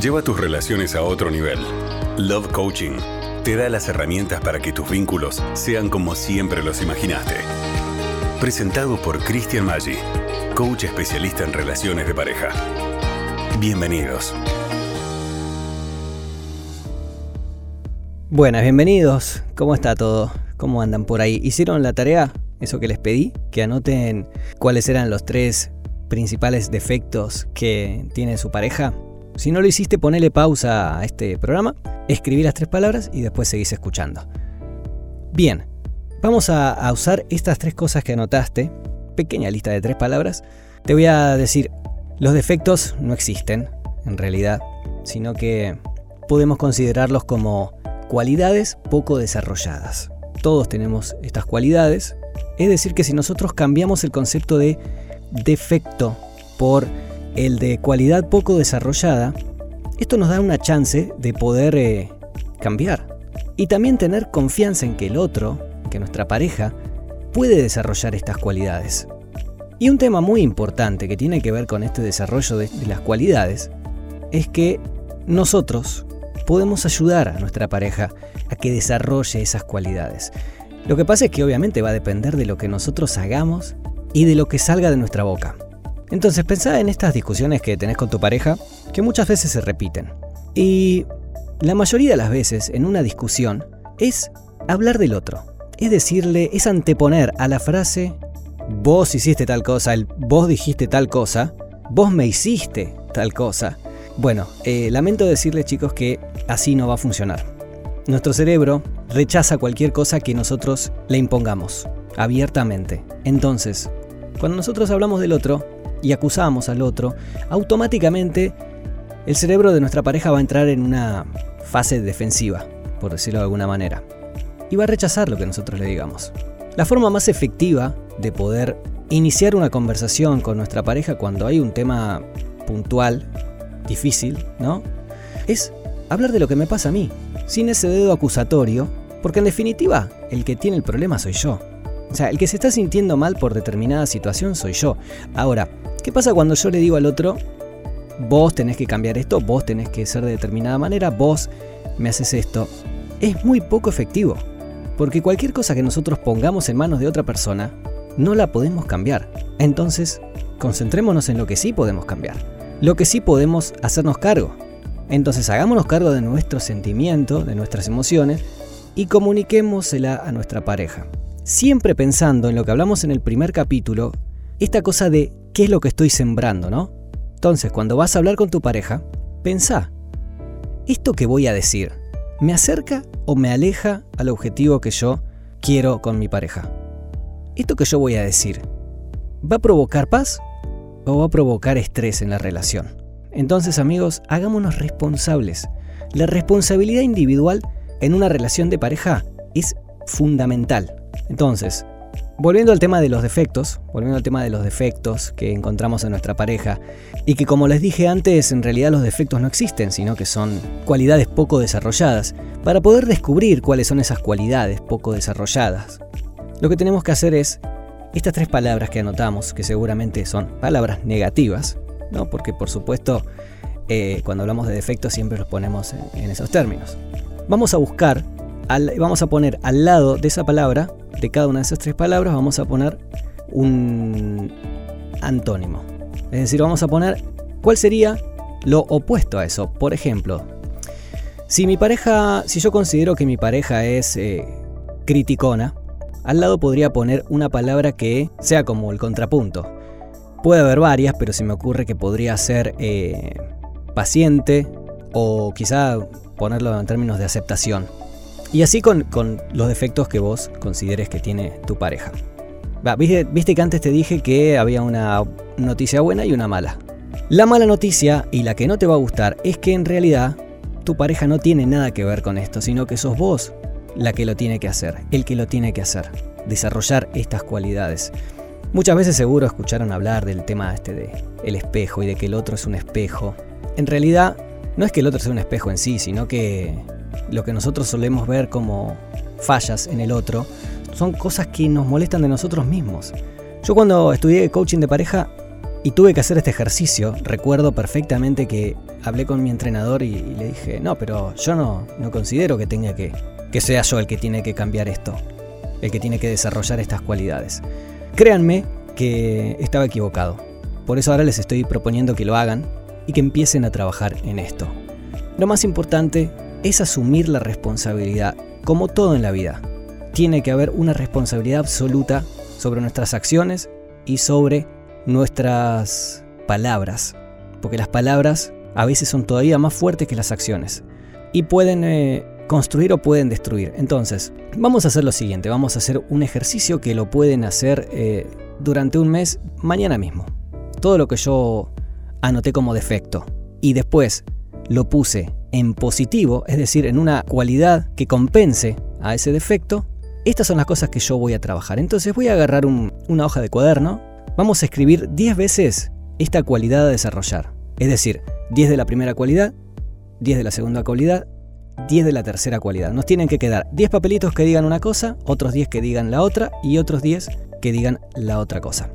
Lleva tus relaciones a otro nivel. Love Coaching te da las herramientas para que tus vínculos sean como siempre los imaginaste. Presentado por Christian Maggi, coach especialista en relaciones de pareja. Bienvenidos. Buenas, bienvenidos. ¿Cómo está todo? ¿Cómo andan por ahí? ¿Hicieron la tarea? Eso que les pedí, que anoten cuáles eran los tres principales defectos que tiene su pareja. Si no lo hiciste, ponele pausa a este programa, escribí las tres palabras y después seguís escuchando. Bien, vamos a, usar estas tres cosas que anotaste, pequeña lista de tres palabras. Te voy a decir, los defectos no existen, en realidad, sino que podemos considerarlos como cualidades poco desarrolladas. Todos tenemos estas cualidades, es decir, que si nosotros cambiamos el concepto de defecto por el de cualidad poco desarrollada, esto nos da una chance de poder eh, cambiar y también tener confianza en que el otro, que nuestra pareja, puede desarrollar estas cualidades. Y un tema muy importante que tiene que ver con este desarrollo de, de las cualidades es que nosotros podemos ayudar a nuestra pareja a que desarrolle esas cualidades. Lo que pasa es que obviamente va a depender de lo que nosotros hagamos y de lo que salga de nuestra boca. Entonces pensá en estas discusiones que tenés con tu pareja, que muchas veces se repiten. Y la mayoría de las veces en una discusión es hablar del otro. Es decirle, es anteponer a la frase, vos hiciste tal cosa, el vos dijiste tal cosa, vos me hiciste tal cosa. Bueno, eh, lamento decirles chicos que así no va a funcionar. Nuestro cerebro rechaza cualquier cosa que nosotros le impongamos, abiertamente. Entonces, cuando nosotros hablamos del otro, y acusamos al otro, automáticamente el cerebro de nuestra pareja va a entrar en una fase defensiva, por decirlo de alguna manera, y va a rechazar lo que nosotros le digamos. La forma más efectiva de poder iniciar una conversación con nuestra pareja cuando hay un tema puntual, difícil, ¿no? Es hablar de lo que me pasa a mí, sin ese dedo acusatorio, porque en definitiva el que tiene el problema soy yo. O sea, el que se está sintiendo mal por determinada situación soy yo. Ahora, ¿qué pasa cuando yo le digo al otro, vos tenés que cambiar esto, vos tenés que ser de determinada manera, vos me haces esto? Es muy poco efectivo, porque cualquier cosa que nosotros pongamos en manos de otra persona, no la podemos cambiar. Entonces, concentrémonos en lo que sí podemos cambiar, lo que sí podemos hacernos cargo. Entonces, hagámonos cargo de nuestro sentimiento, de nuestras emociones, y comuniquémosela a nuestra pareja siempre pensando en lo que hablamos en el primer capítulo, esta cosa de qué es lo que estoy sembrando, ¿no? Entonces, cuando vas a hablar con tu pareja, pensá, ¿esto que voy a decir me acerca o me aleja al objetivo que yo quiero con mi pareja? ¿Esto que yo voy a decir va a provocar paz o va a provocar estrés en la relación? Entonces, amigos, hagámonos responsables. La responsabilidad individual en una relación de pareja es fundamental. Entonces, volviendo al tema de los defectos, volviendo al tema de los defectos que encontramos en nuestra pareja, y que como les dije antes, en realidad los defectos no existen, sino que son cualidades poco desarrolladas, para poder descubrir cuáles son esas cualidades poco desarrolladas, lo que tenemos que hacer es estas tres palabras que anotamos, que seguramente son palabras negativas, ¿no? porque por supuesto eh, cuando hablamos de defectos siempre los ponemos en, esos términos. Vamos a buscar, vamos a poner al lado de esa palabra de cada una de esas tres palabras vamos a poner un antónimo. Es decir, vamos a poner cuál sería lo opuesto a eso. Por ejemplo, si mi pareja, si yo considero que mi pareja es eh, criticona, al lado podría poner una palabra que sea como el contrapunto. Puede haber varias, pero se me ocurre que podría ser eh, paciente o quizá ponerlo en términos de aceptación. Y así con, los defectos que vos consideres que tiene tu pareja. ¿viste, viste que antes te dije que había una noticia buena y una mala. La mala noticia y la que no te va a gustar es que en realidad tu pareja no tiene nada que ver con esto, sino que sos vos la que lo tiene que hacer, el que lo tiene que hacer, desarrollar estas cualidades. Muchas veces seguro escucharon hablar del tema este de el espejo y de que el otro es un espejo. En realidad no es que el otro sea un espejo en sí, sino que lo que nosotros solemos ver como fallas en el otro, son cosas que nos molestan de nosotros mismos. Yo cuando estudié coaching de pareja Y tuve que hacer este ejercicio. Recuerdo perfectamente que hablé con mi entrenador y, le dije, no, pero yo no, no considero que tenga que, que sea yo el que tiene que cambiar esto, el que tiene que desarrollar estas cualidades. Créanme que estaba equivocado. Por eso ahora les estoy proponiendo que lo hagan y que empiecen a trabajar en esto. Lo más importante es asumir la responsabilidad, como todo en la vida. Tiene que haber una responsabilidad absoluta sobre nuestras acciones y sobre nuestras palabras, porque las palabras a veces son todavía más fuertes que las acciones y pueden eh, construir o pueden destruir. Entonces, vamos a hacer lo siguiente, vamos a hacer un ejercicio que lo pueden hacer eh, durante un mes mañana mismo. Todo lo que yo anoté como defecto y después lo puse en positivo, es decir, en una cualidad que compense a ese defecto, estas son las cosas que yo voy a trabajar. Entonces voy a agarrar una hoja de cuaderno Vamos a escribir 10 veces esta cualidad a desarrollar. Es decir, 10 de la primera cualidad, 10 de la segunda cualidad, 10 de la tercera cualidad. Nos tienen que quedar 10 papelitos que digan una cosa, otros 10 que digan la otra y otros 10 que digan la otra cosa.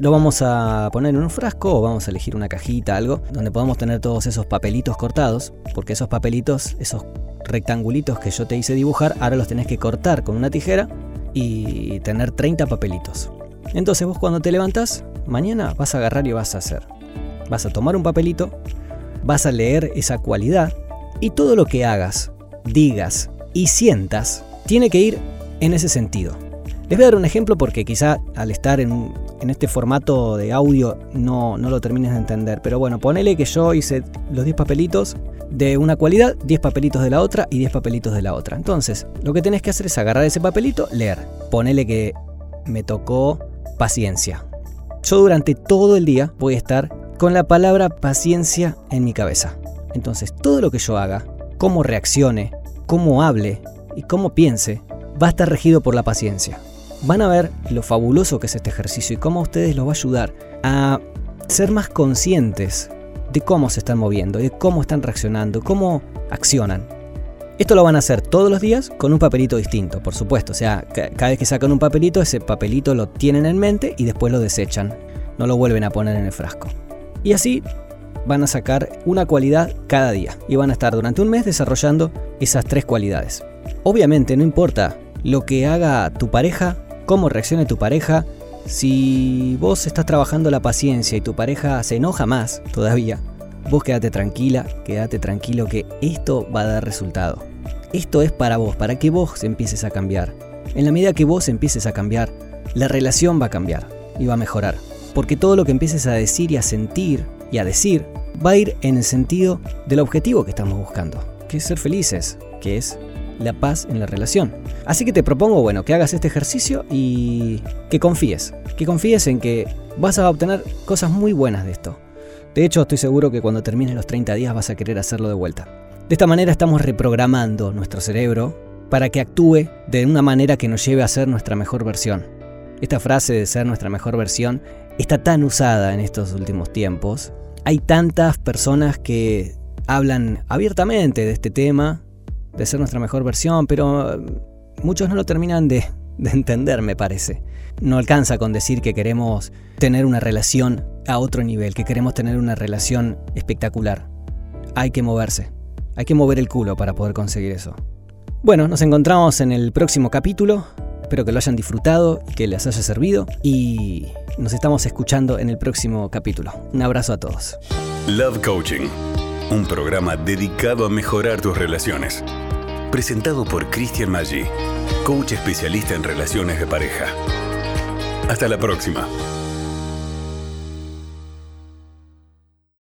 Lo vamos a poner en un frasco o vamos a elegir una cajita, algo, donde podamos tener todos esos papelitos cortados, porque esos papelitos, esos rectangulitos que yo te hice dibujar, ahora los tenés que cortar con una tijera y tener 30 papelitos. Entonces vos cuando te levantás, mañana vas a agarrar y vas a hacer. Vas a tomar un papelito, vas a leer esa cualidad y todo lo que hagas, digas y sientas tiene que ir en ese sentido. Les voy a dar un ejemplo porque quizá al estar en, este formato de audio no, no, lo termines de entender. Pero bueno, ponele que yo hice los 10 papelitos de una cualidad, 10 papelitos de la otra y 10 papelitos de la otra. Entonces, lo que tenés que hacer es agarrar ese papelito, leer. Ponele que me tocó paciencia. Yo durante todo el día voy a estar con la palabra paciencia en mi cabeza. Entonces todo lo que yo haga, cómo reaccione, cómo hable y cómo piense, va a estar regido por la paciencia. Van a ver lo fabuloso que es este ejercicio y cómo a ustedes los va a ayudar a ser más conscientes de cómo se están moviendo, de cómo están reaccionando, cómo accionan. Esto lo van a hacer todos los días con un papelito distinto, por supuesto. O sea, cada vez que sacan un papelito, ese papelito lo tienen en mente y después lo desechan. No lo vuelven a poner en el frasco. Y así van a sacar una cualidad cada día y van a estar durante un mes desarrollando esas tres cualidades. Obviamente no importa lo que haga tu pareja, cómo reaccione tu pareja, si vos estás trabajando la paciencia y tu pareja se enoja más todavía, Vos quédate tranquila, quédate tranquilo que esto va a dar resultado. Esto es para vos, para que vos empieces a cambiar. En la medida que vos empieces a cambiar, la relación va a cambiar y va a mejorar. Porque todo lo que empieces a decir y a sentir y a decir va a ir en el sentido del objetivo que estamos buscando, que es ser felices, que es la paz en la relación. Así que te propongo, bueno, que hagas este ejercicio y que confíes, que confíes en que vas a obtener cosas muy buenas de esto. De hecho, estoy seguro que cuando termines los 30 días vas a querer hacerlo de vuelta. De esta manera estamos reprogramando nuestro cerebro para que actúe de una manera que nos lleve a ser nuestra mejor versión. Esta frase de ser nuestra mejor versión está tan usada en estos últimos tiempos. Hay tantas personas que hablan abiertamente de este tema, de ser nuestra mejor versión, pero muchos no lo terminan de, de entender, me parece. No alcanza con decir que queremos tener una relación a otro nivel, que queremos tener una relación espectacular. Hay que moverse, hay que mover el culo para poder conseguir eso. Bueno, nos encontramos en el próximo capítulo. Espero que lo hayan disfrutado y que les haya servido. Y nos estamos escuchando en el próximo capítulo. Un abrazo a todos. Love Coaching, un programa dedicado a mejorar tus relaciones. Presentado por Christian Maggi, coach especialista en relaciones de pareja. Hasta la próxima.